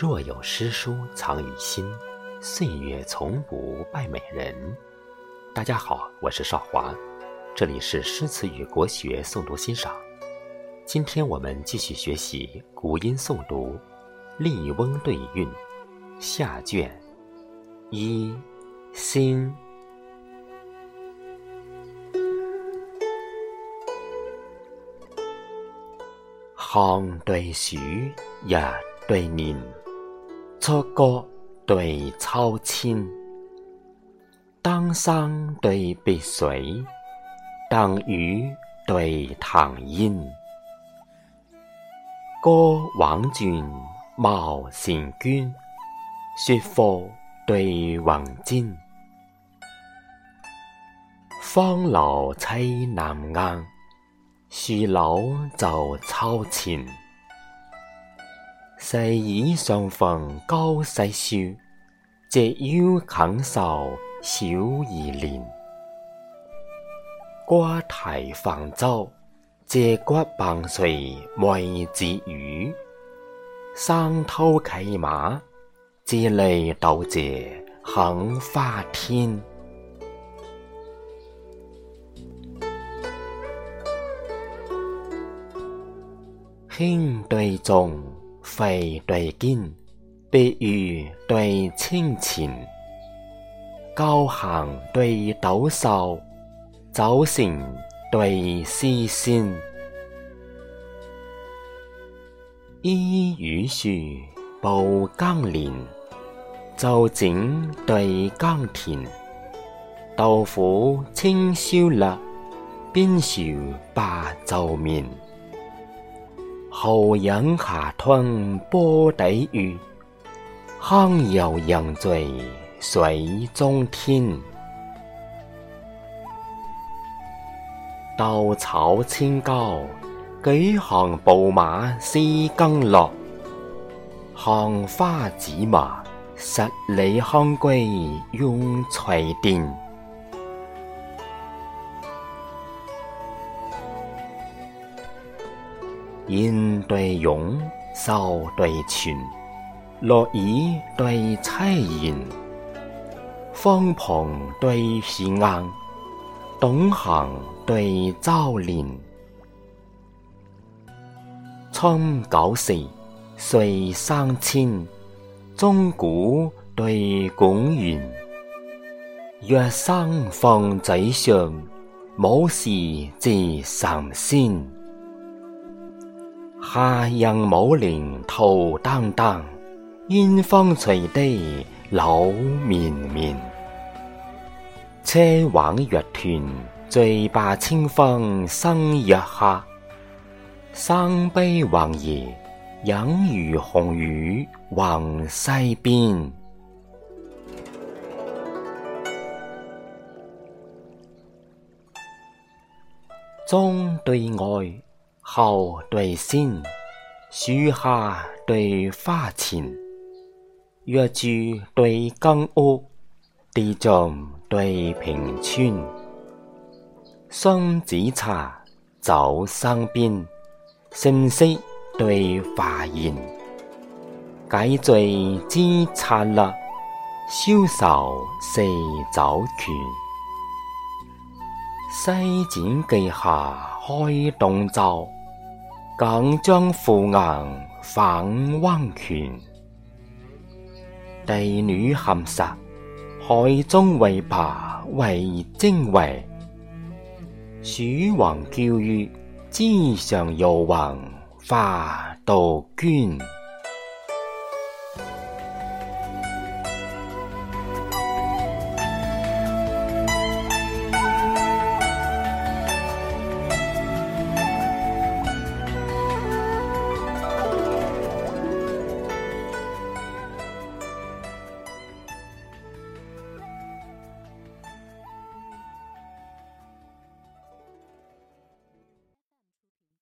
若有诗书藏于心，岁月从不败美人。大家好，我是少华，这里是诗词与国学诵读欣赏。今天我们继续学习古音诵读《笠翁对韵》下卷一心。行对树，日对年，错歌对秋千，丹山对碧水，等雨对唐烟。歌王俊，貌成娟，说服对黄金。芳楼吹南雁。树柳就秋千，细雨相逢高西树，折腰肯受小儿莲。瓜题泛舟，借骨傍水未知鱼。山涛骑马，借泪渡借肯花天。轻对重，肥对坚，碧玉对清浅，高行对陡瘦，走成对丝线。衣与树，布更连，奏井对耕田。豆腐清烧辣，边烧白皱面。后人下吞波底鱼，康游人醉水中天。稻草千高，举行步马思耕乐。杏花紫陌，十里香归用垂钿。烟对涌，愁对泉，落雨对凄然，风蓬对雪硬，东行对周连。春九时，岁三千，钟鼓对拱元。月生风嘴上，武士至神仙。夏人舞菱桃丹丹，烟风随地柳绵绵。车挽月团，醉罢清风生月下。山悲黄叶，隐如红雨横西边。中对外。后对先，树下对花前，月柱对金屋，地藏对平川。松子茶，走山边，声色对华言。解醉知灿乐，消愁四酒泉。西剪记下开洞州。港将赴硬反汪泉，帝女含石，海中为白为精为。蜀王娇玉，枝上游魂花杜鹃。